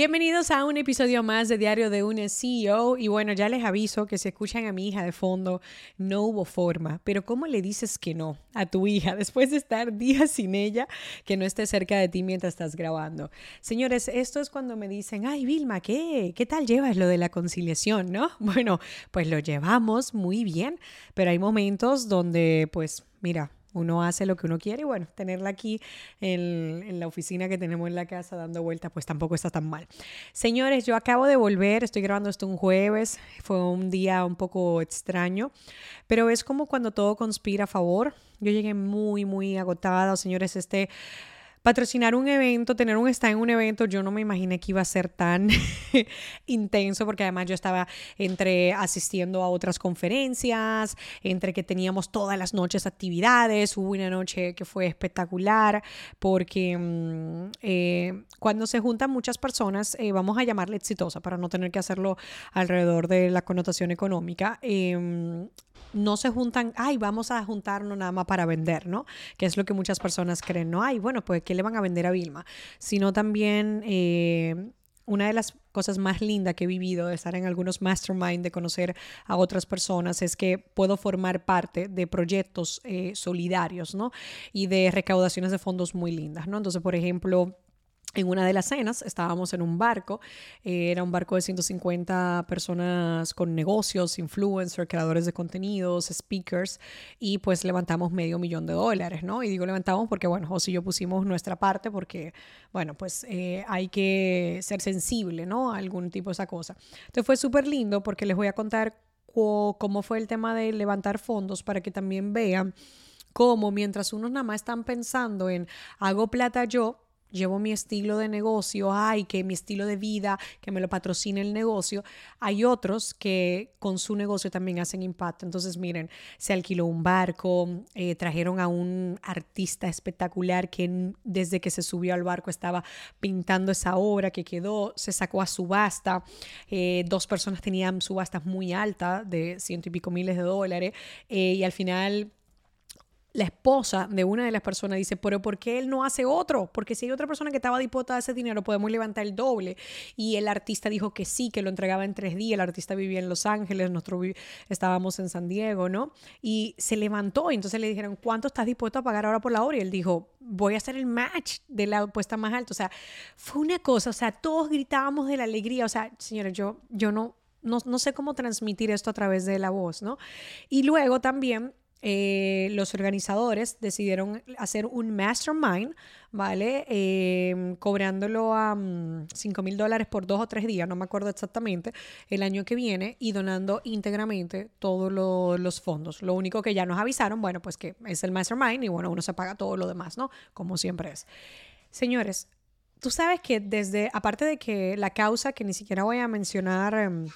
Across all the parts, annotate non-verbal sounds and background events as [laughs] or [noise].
Bienvenidos a un episodio más de Diario de un CEO y bueno, ya les aviso que si escuchan a mi hija de fondo, no hubo forma, pero ¿cómo le dices que no a tu hija después de estar días sin ella, que no esté cerca de ti mientras estás grabando? Señores, esto es cuando me dicen, ay Vilma, ¿qué? ¿Qué tal llevas lo de la conciliación, no? [laughs] Bueno, pues lo llevamos muy bien, pero hay momentos donde pues mira, uno hace lo que uno quiere y bueno, tenerla aquí en, la oficina que tenemos en la casa dando vueltas, pues tampoco está tan mal. Señores, yo acabo de volver, estoy grabando esto un jueves, fue un día un poco extraño, pero es como cuando todo conspira a favor. Yo llegué muy, muy agotada, señores, este patrocinar un evento, tener un stand en un evento, yo no me imaginé que iba a ser tan [laughs] intenso, porque además yo estaba entre asistiendo a otras conferencias, entre que teníamos todas las noches actividades, hubo una noche que fue espectacular, porque mm, eh, cuando se juntan muchas personas, eh, vamos a llamarle exitosa para no tener que hacerlo alrededor de la connotación económica, em, no se juntan, ay, vamos a juntarnos nada más para vender, ¿no? Que es lo que muchas personas creen, ¿no? Ay, bueno, pues, ¿qué le van a vender a Vilma? Sino también... Eh, una de las cosas más lindas que he vivido de estar en algunos mastermind, de conocer a otras personas, es que puedo formar parte de proyectos eh, solidarios, ¿no? Y de recaudaciones de fondos muy lindas, ¿no? Entonces, por ejemplo, en una de las cenas estábamos en un barco, eh, era un barco de 150 personas con negocios, influencers, creadores de contenidos, speakers, y pues levantamos medio millón de dólares, ¿no? Y digo levantamos porque, bueno, José y yo pusimos nuestra parte porque, bueno, pues eh, hay que ser sensible, ¿no? A algún tipo de esa cosa. Entonces fue súper lindo porque les voy a contar cómo fue el tema de levantar fondos para que también vean cómo mientras unos nada más están pensando en hago plata yo, llevo mi estilo de negocio, ay, que mi estilo de vida, que me lo patrocine el negocio, hay otros que con su negocio también hacen impacto. Entonces, miren, se alquiló un barco, eh, trajeron a un artista espectacular que desde que se subió al barco estaba pintando esa obra que quedó, se sacó a subasta, eh, dos personas tenían subastas muy altas de ciento y pico miles de dólares eh, y al final la esposa de una de las personas dice, pero ¿por qué él no hace otro? Porque si hay otra persona que estaba dispuesta a ese dinero, podemos levantar el doble. Y el artista dijo que sí, que lo entregaba en tres días. El artista vivía en Los Ángeles, nosotros estábamos en San Diego, ¿no? Y se levantó y entonces le dijeron, ¿cuánto estás dispuesto a pagar ahora por la obra? Y él dijo, voy a hacer el match de la apuesta más alta. O sea, fue una cosa, o sea, todos gritábamos de la alegría. O sea, señores, yo, yo no, no, no sé cómo transmitir esto a través de la voz, ¿no? Y luego también eh, los organizadores decidieron hacer un mastermind, ¿vale? Em, cobrándolo a 5 mm, mil dólares por dos o tres días, no me acuerdo exactamente, el año que viene y donando íntegramente todos los fondos. Lo único que ya nos avisaron, bueno, pues que es el mastermind y bueno, uno se paga todo lo demás, ¿no? Como siempre es. Señores, tú sabes que desde, aparte de que la causa, que ni siquiera voy a mencionar em,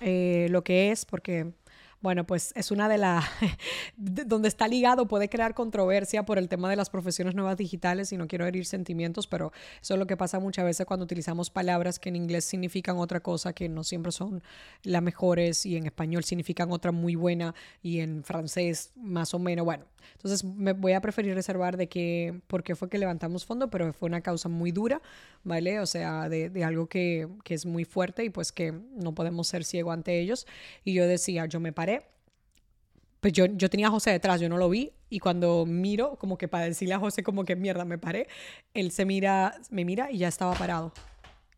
eh, lo que es, porque bueno, pues es una de las, [laughs] donde está ligado, puede crear controversia por el tema de las profesiones nuevas digitales y no quiero herir sentimientos, pero eso es lo que pasa muchas veces cuando utilizamos palabras que en inglés significan otra cosa, que no siempre son las mejores y en español significan otra muy buena y en francés más o menos, bueno, entonces me voy a preferir reservar de que, por qué fue que levantamos fondo, pero fue una causa muy dura, ¿vale? O sea, de, de algo que, que es muy fuerte y pues que no podemos ser ciego ante ellos. Y yo decía, yo me paré pues yo, yo tenía a José detrás, yo no lo vi, y cuando miro, como que para decirle a José como que mierda, me paré, él se mira, me mira y ya estaba parado.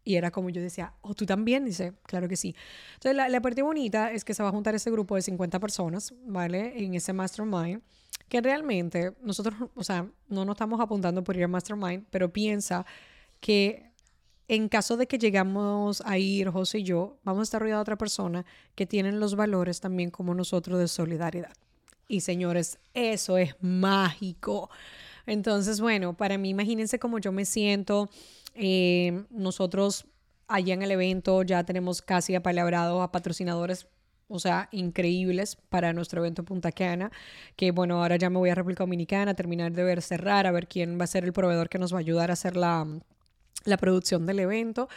Y era como yo decía, ¿o oh, tú también? Dice, claro que sí. Entonces, la, la, parte bonita es que se va a juntar ese grupo de 50 personas, ¿vale? En ese mastermind, que realmente nosotros, o sea, no nos estamos apuntando por ir a mastermind, pero piensa que en caso de que llegamos a ir, José y yo, vamos a estar rodeados de otra persona que tienen los valores también como nosotros de solidaridad. Y señores, eso es mágico. Entonces, bueno, para mí, imagínense cómo yo me siento. Eh, nosotros allá en el evento ya tenemos casi apalabrados a patrocinadores o sea, increíbles para nuestro evento Punta Cana, que bueno, ahora ya me voy a República Dominicana a terminar de ver cerrar, a ver quién va a ser el proveedor que nos va a ayudar a hacer la, la producción del evento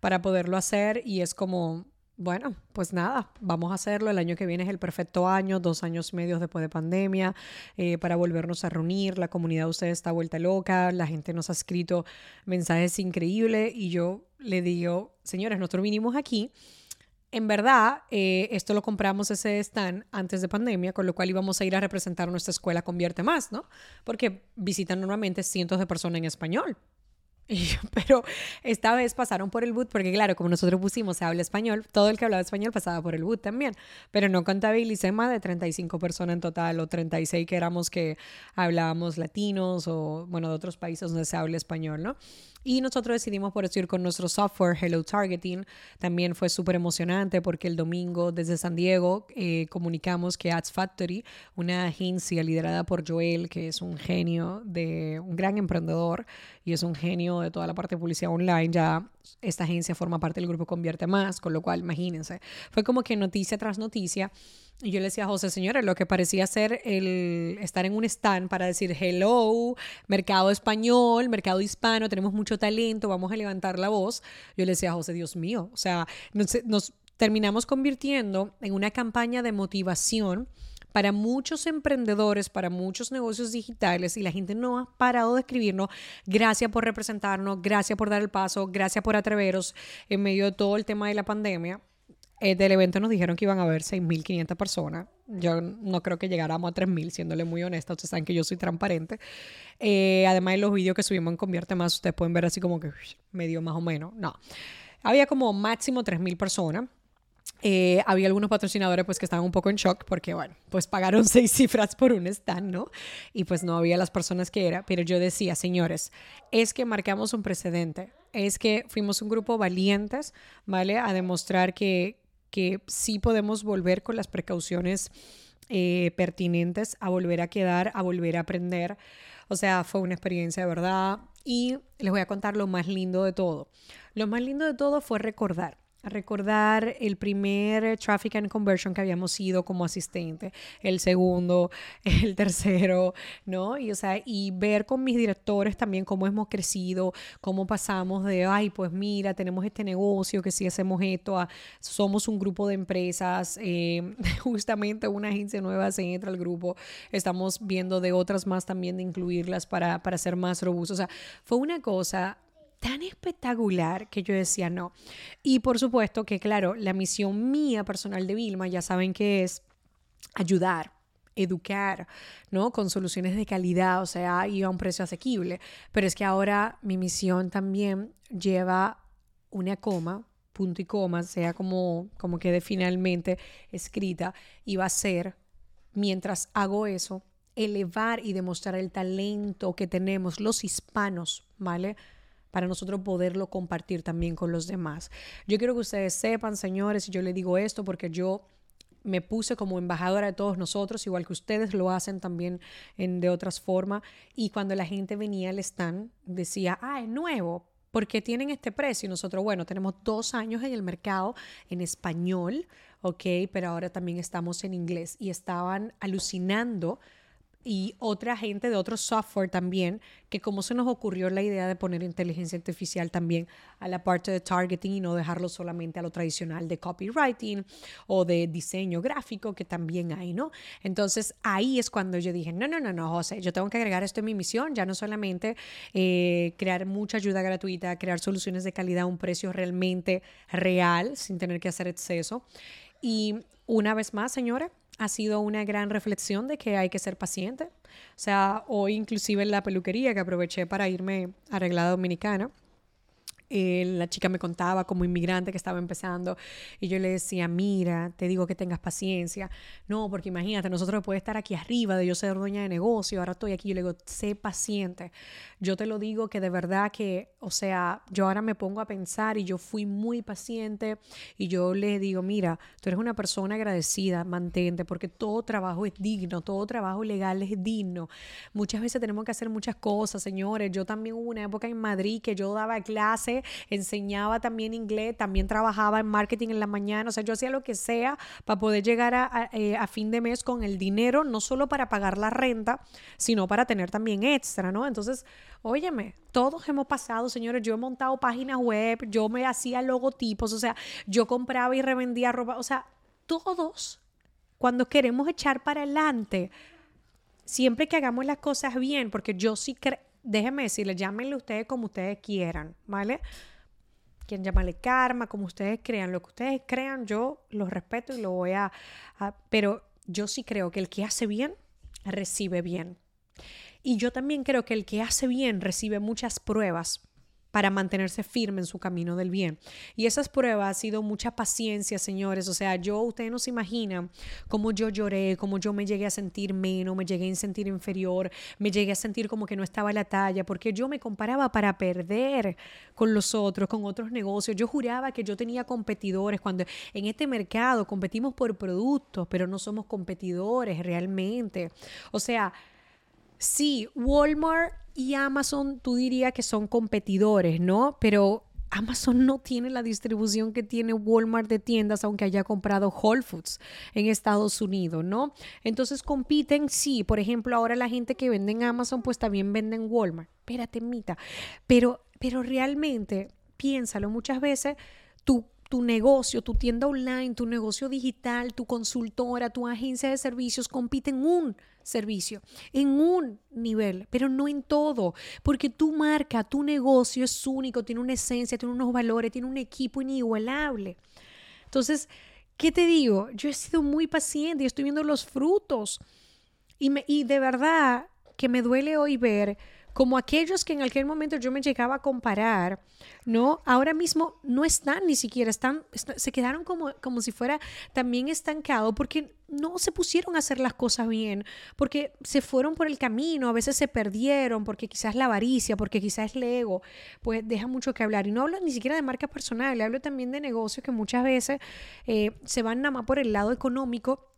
para poderlo hacer y es como bueno, pues nada, vamos a hacerlo. El año que viene es el perfecto año, dos años y medio después de pandemia, eh, para volvernos a reunir. La comunidad de ustedes está vuelta loca, la gente nos ha escrito mensajes increíbles y yo le digo, señores, nosotros vinimos aquí. En verdad, eh, esto lo compramos ese stand antes de pandemia, con lo cual íbamos a ir a representar nuestra escuela Convierte Más, ¿no? Porque visitan normalmente cientos de personas en español. [laughs] pero esta vez pasaron por el boot porque claro, como nosotros pusimos se habla español, todo el que hablaba español pasaba por el boot también, pero no contabilicé más de 35 personas en total o 36 que éramos que hablábamos latinos o bueno, de otros países donde se habla español, ¿no? Y nosotros decidimos por eso con nuestro software Hello Targeting. También fue súper emocionante porque el domingo desde San Diego eh, comunicamos que Ads Factory, una agencia liderada por Joel, que es un genio de un gran emprendedor y es un genio de toda la parte de publicidad online, ya esta agencia forma parte del grupo Convierte Más, con lo cual imagínense, fue como que noticia tras noticia y yo le decía a José, señores, lo que parecía ser el estar en un stand para decir, hello, mercado español, mercado hispano, tenemos mucho talento, vamos a levantar la voz. Yo le decía a José, Dios mío, o sea, nos, nos terminamos convirtiendo en una campaña de motivación para muchos emprendedores, para muchos negocios digitales y la gente no ha parado de escribirnos. Gracias por representarnos, gracias por dar el paso, gracias por atreveros en medio de todo el tema de la pandemia. Eh, del evento nos dijeron que iban a haber 6.500 personas. Yo no creo que llegáramos a 3.000, siéndole muy honesta. Ustedes saben que yo soy transparente. Eh, además de los vídeos que subimos en Convierte Más, ustedes pueden ver así como que medio más o menos. No. Había como máximo 3.000 personas. Eh, había algunos patrocinadores pues que estaban un poco en shock porque bueno, pues pagaron [laughs] seis cifras por un stand, ¿no? Y pues no había las personas que era, pero yo decía, señores, es que marcamos un precedente, es que fuimos un grupo valientes, ¿vale? A demostrar que, que sí podemos volver con las precauciones eh, pertinentes a volver a quedar, a volver a aprender. O sea, fue una experiencia de verdad. Y les voy a contar lo más lindo de todo. Lo más lindo de todo fue recordar recordar el primer Traffic and Conversion que habíamos ido como asistente, el segundo, [laughs] el tercero, ¿no? Y, o sea, y ver con mis directores también cómo hemos crecido, cómo pasamos de, ay, pues mira, tenemos este negocio, que sí hacemos esto, a, somos un grupo de empresas, eh, [laughs] justamente una agencia nueva se entra al grupo, estamos viendo de otras más también de incluirlas para, para ser más robustos. O sea, fue una cosa tan espectacular que yo decía no. Y por supuesto que, claro, la misión mía personal de Vilma, ya saben que es ayudar, educar, ¿no? Con soluciones de calidad, o sea, y a un precio asequible. Pero es que ahora mi misión también lleva una coma, punto y coma, sea como, como quede finalmente escrita, y va a ser, mientras hago eso, elevar y demostrar el talento que tenemos los hispanos, ¿vale? Para nosotros poderlo compartir también con los demás. Yo quiero que ustedes sepan, señores, yo le digo esto porque yo me puse como embajadora de todos nosotros, igual que ustedes lo hacen también en, de otras formas. Y cuando la gente venía al stand, decía, ah, es nuevo, porque tienen este precio? Y nosotros, bueno, tenemos dos años en el mercado en español, ¿ok? Pero ahora también estamos en inglés y estaban alucinando y otra gente de otro software también, que como se nos ocurrió la idea de poner inteligencia artificial también a la parte de targeting y no dejarlo solamente a lo tradicional de copywriting o de diseño gráfico que también hay, ¿no? Entonces ahí es cuando yo dije, no, no, no, no, José, yo tengo que agregar esto en mi misión, ya no solamente eh, crear mucha ayuda gratuita, crear soluciones de calidad a un precio realmente real, sin tener que hacer exceso. Y una vez más, señora, ha sido una gran reflexión de que hay que ser paciente. O sea, hoy inclusive en la peluquería que aproveché para irme arreglada dominicana, eh, la chica me contaba como inmigrante que estaba empezando y yo le decía, mira, te digo que tengas paciencia. No, porque imagínate, nosotros puede estar aquí arriba de yo ser dueña de negocio, ahora estoy aquí, yo le digo, sé paciente. Yo te lo digo que de verdad que, o sea, yo ahora me pongo a pensar y yo fui muy paciente y yo le digo, mira, tú eres una persona agradecida, mantente, porque todo trabajo es digno, todo trabajo legal es digno. Muchas veces tenemos que hacer muchas cosas, señores. Yo también hubo una época en Madrid que yo daba clase enseñaba también inglés, también trabajaba en marketing en la mañana, o sea, yo hacía lo que sea para poder llegar a, eh, a fin de mes con el dinero, no solo para pagar la renta, sino para tener también extra, ¿no? Entonces, óyeme, todos hemos pasado, señores, yo he montado páginas web, yo me hacía logotipos, o sea, yo compraba y revendía ropa, o sea, todos, cuando queremos echar para adelante, siempre que hagamos las cosas bien, porque yo sí creo, déjenme decirles, llámenle ustedes como ustedes quieran, ¿vale? Quien llamarle karma, como ustedes crean, lo que ustedes crean, yo lo respeto y lo voy a, a pero yo sí creo que el que hace bien, recibe bien. Y yo también creo que el que hace bien recibe muchas pruebas para mantenerse firme en su camino del bien. Y esas pruebas han sido mucha paciencia, señores. O sea, yo, ustedes no se imaginan cómo yo lloré, cómo yo me llegué a sentir menos, me llegué a sentir inferior, me llegué a sentir como que no estaba a la talla, porque yo me comparaba para perder con los otros, con otros negocios. Yo juraba que yo tenía competidores cuando en este mercado competimos por productos, pero no somos competidores realmente. O sea, sí, Walmart y Amazon, tú dirías que son competidores, ¿no? Pero Amazon no tiene la distribución que tiene Walmart de tiendas, aunque haya comprado Whole Foods en Estados Unidos, ¿no? Entonces compiten, sí. Por ejemplo, ahora la gente que vende en Amazon, pues también vende en Walmart. Espérate, mita. Pero, pero realmente, piénsalo, muchas veces tú tu negocio, tu tienda online, tu negocio digital, tu consultora, tu agencia de servicios compiten en un servicio, en un nivel, pero no en todo, porque tu marca, tu negocio es único, tiene una esencia, tiene unos valores, tiene un equipo inigualable. Entonces, ¿qué te digo? Yo he sido muy paciente y estoy viendo los frutos. Y, me, y de verdad que me duele hoy ver como aquellos que en aquel momento yo me llegaba a comparar, ¿no? Ahora mismo no están ni siquiera, están, se quedaron como, como si fuera también estancado porque no se pusieron a hacer las cosas bien, porque se fueron por el camino, a veces se perdieron, porque quizás la avaricia, porque quizás el ego, pues deja mucho que hablar. Y no hablo ni siquiera de marca personal, hablo también de negocios que muchas veces eh, se van nada más por el lado económico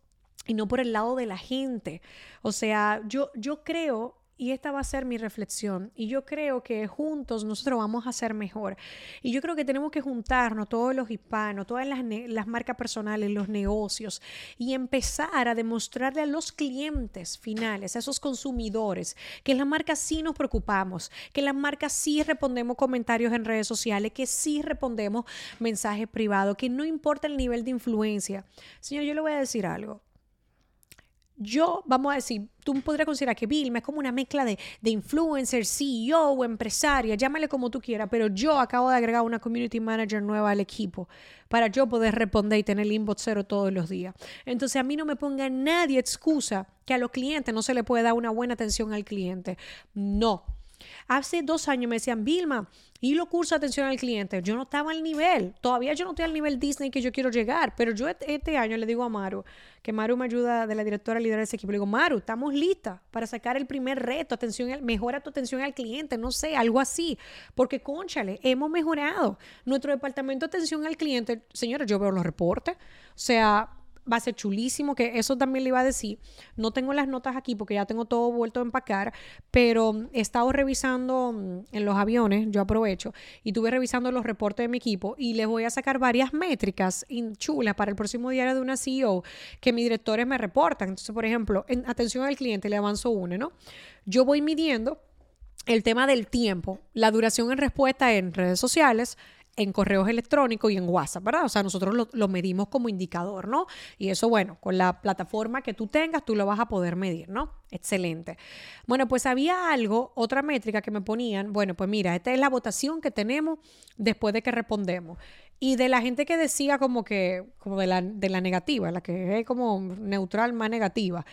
y no por el lado de la gente. O sea, yo, yo creo y esta va a ser mi reflexión. Y yo creo que juntos nosotros vamos a ser mejor. Y yo creo que tenemos que juntarnos, todos los hispanos, todas las, las, marcas personales, los negocios, y empezar a demostrarle a los clientes finales, a esos consumidores, que las marcas sí nos preocupamos, que las marcas sí respondemos comentarios en redes sociales, que sí respondemos mensajes privados, que no importa el nivel de influencia. Señor, yo le voy a decir algo yo, vamos a decir, tú podrías considerar que Vilma es como una mezcla de, de influencer, CEO empresaria, llámale como tú quieras, pero yo acabo de agregar una community manager nueva al equipo para yo poder responder y tener el inbox cero todos los días. Entonces a mí no me ponga nadie excusa que a los clientes no se le puede dar una buena atención al cliente. No. Hace dos años me decían, Vilma, y los cursos de atención al cliente. Yo no estaba al nivel. Todavía yo no estoy al nivel Disney que yo quiero llegar. Pero yo este año le digo a Maru, que Maru me ayuda de la directora a liderar ese equipo. Le digo, Maru, estamos listas para sacar el primer reto, atención, mejora tu atención al cliente, no sé, algo así. Porque, conchale, hemos mejorado. Nuestro departamento de atención al cliente, señores, yo veo los reportes. O sea, va a ser chulísimo, que eso también le iba a decir. No tengo las notas aquí porque ya tengo todo vuelto a empacar, pero he estado revisando mm, en los aviones, yo aprovecho, y estuve revisando los reportes de mi equipo y les voy a sacar varias métricas chulas para el próximo diario de una CEO que mis directores me reportan. Entonces, por ejemplo, en atención al cliente le avanzo una, ¿no? Yo voy midiendo el tema del tiempo, la duración en respuesta en redes sociales, en correos electrónicos y en WhatsApp, ¿verdad? O sea, nosotros lo, medimos como indicador, ¿no? Y eso, bueno, con la plataforma que tú tengas, tú lo vas a poder medir, ¿no? Excelente. Bueno, pues había algo, otra métrica que me ponían, bueno, pues mira, esta es la votación que tenemos después de que respondemos. Y de la gente que decía como que, como de la, de la negativa, la que es como neutral más negativa,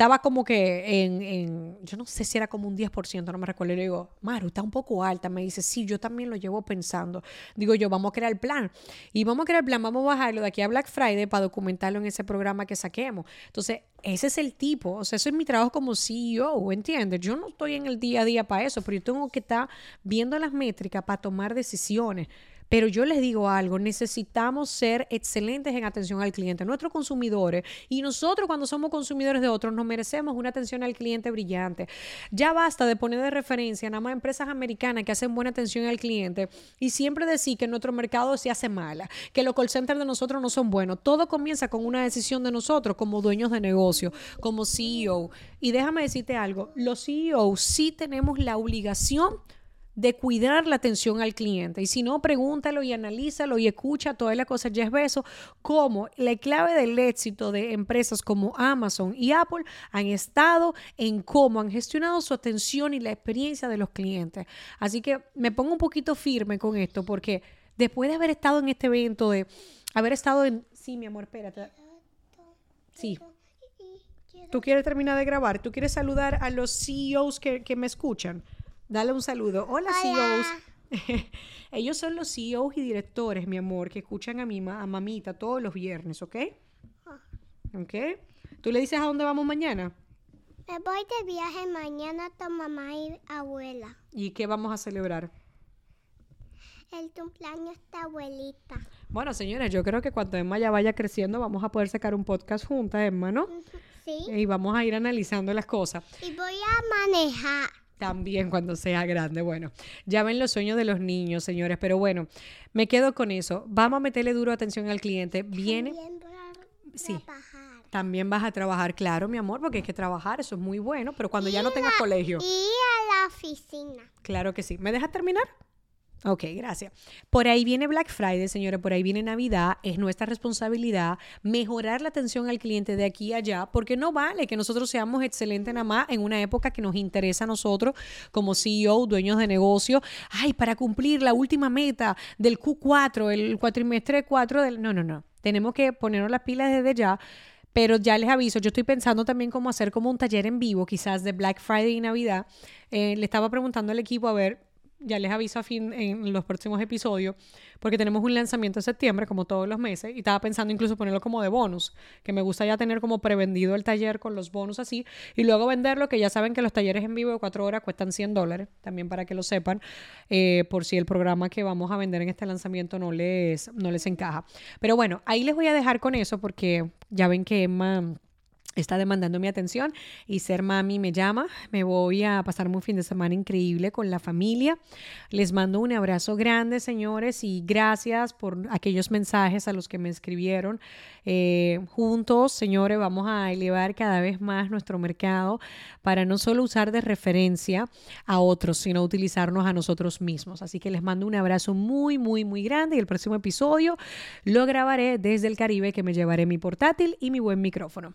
estaba como que en, yo no sé si era como un 10%, no me recuerdo. Y le digo, Maru, está un poco alta. Me dice, sí, yo también lo llevo pensando. Digo yo, vamos a crear el plan. Y vamos a crear el plan, vamos a bajarlo de aquí a Black Friday para documentarlo en ese programa que saquemos. Entonces, ese es el tipo, o sea, eso es mi trabajo como CEO, ¿entiendes? Yo no estoy en el día a día para eso, pero yo tengo que estar viendo las métricas para tomar decisiones. Pero yo les digo algo, necesitamos ser excelentes en atención al cliente, nuestros consumidores. Y nosotros cuando somos consumidores de otros nos merecemos una atención al cliente brillante. Ya basta de poner de referencia nada más empresas americanas que hacen buena atención al cliente y siempre decir que nuestro mercado se hace mala, que los call centers de nosotros no son buenos. Todo comienza con una decisión de nosotros como dueños de negocio, como CEO. Y déjame decirte algo, los CEOs sí tenemos la obligación de cuidar la atención al cliente. Y si no, pregúntalo y analízalo y escucha todas las cosas. Ya es beso, como la clave del éxito de empresas como Amazon y Apple han estado en cómo han gestionado su atención y la experiencia de los clientes. Así que me pongo un poquito firme con esto porque después de haber estado en este evento, de haber estado en... Sí, mi amor, espérate. Sí. ¿Tú quieres terminar de grabar? ¿Tú quieres saludar a los CEOs que, que me escuchan? Dale un saludo. Hola, CEOs. [laughs] Ellos son los CEOs y directores, mi amor, que escuchan a mi a mamita todos los viernes, ¿ok? Ah. ¿Ok? ¿Tú le dices a dónde vamos mañana? Me voy de viaje mañana con mamá y abuela. ¿Y qué vamos a celebrar? El cumpleaños de abuelita. Bueno, señores, yo creo que cuando Emma ya vaya creciendo vamos a poder sacar un podcast juntas, Emma, ¿no? Sí. Y vamos a ir analizando las cosas. Y voy a manejar. También cuando sea grande. Bueno, ya ven los sueños de los niños, señores. Pero bueno, me quedo con eso. Vamos a meterle duro atención al cliente. Viene. sí. También vas a trabajar, claro, mi amor, porque hay que trabajar, eso es muy bueno, pero cuando ya no tengas colegio. Y a la oficina. Claro que sí. ¿Me dejas terminar? Ok, gracias. Por ahí viene Black Friday, señores, por ahí viene Navidad. Es nuestra responsabilidad mejorar la atención al cliente de aquí a allá, porque no vale que nosotros seamos excelentes nada más en una época que nos interesa a nosotros como CEO, dueños de negocio. Ay, para cumplir la última meta del Q4, el cuatrimestre 4 del... No, no, no. Tenemos que ponernos las pilas desde ya. Pero ya les aviso, yo estoy pensando también cómo hacer como un taller en vivo, quizás de Black Friday y Navidad. Eh, le estaba preguntando al equipo a ver ya les aviso a fin en los próximos episodios, porque tenemos un lanzamiento en septiembre, como todos los meses, y estaba pensando incluso ponerlo como de bonus, que me gusta ya tener como prevendido el taller con los bonus así, y luego venderlo, que ya saben que los talleres en vivo de cuatro horas cuestan 100 dólares, también para que lo sepan, eh, por si el programa que vamos a vender en este lanzamiento no les, no les encaja. Pero bueno, ahí les voy a dejar con eso, porque ya ven que Emma está demandando mi atención y ser mami me llama. Me voy a pasar un fin de semana increíble con la familia. Les mando un abrazo grande, señores, y gracias por aquellos mensajes a los que me escribieron. Eh, juntos, señores, vamos a elevar cada vez más nuestro mercado para no solo usar de referencia a otros, sino utilizarnos a nosotros mismos. Así que les mando un abrazo muy, muy, muy grande y el próximo episodio lo grabaré desde el Caribe que me llevaré mi portátil y mi buen micrófono.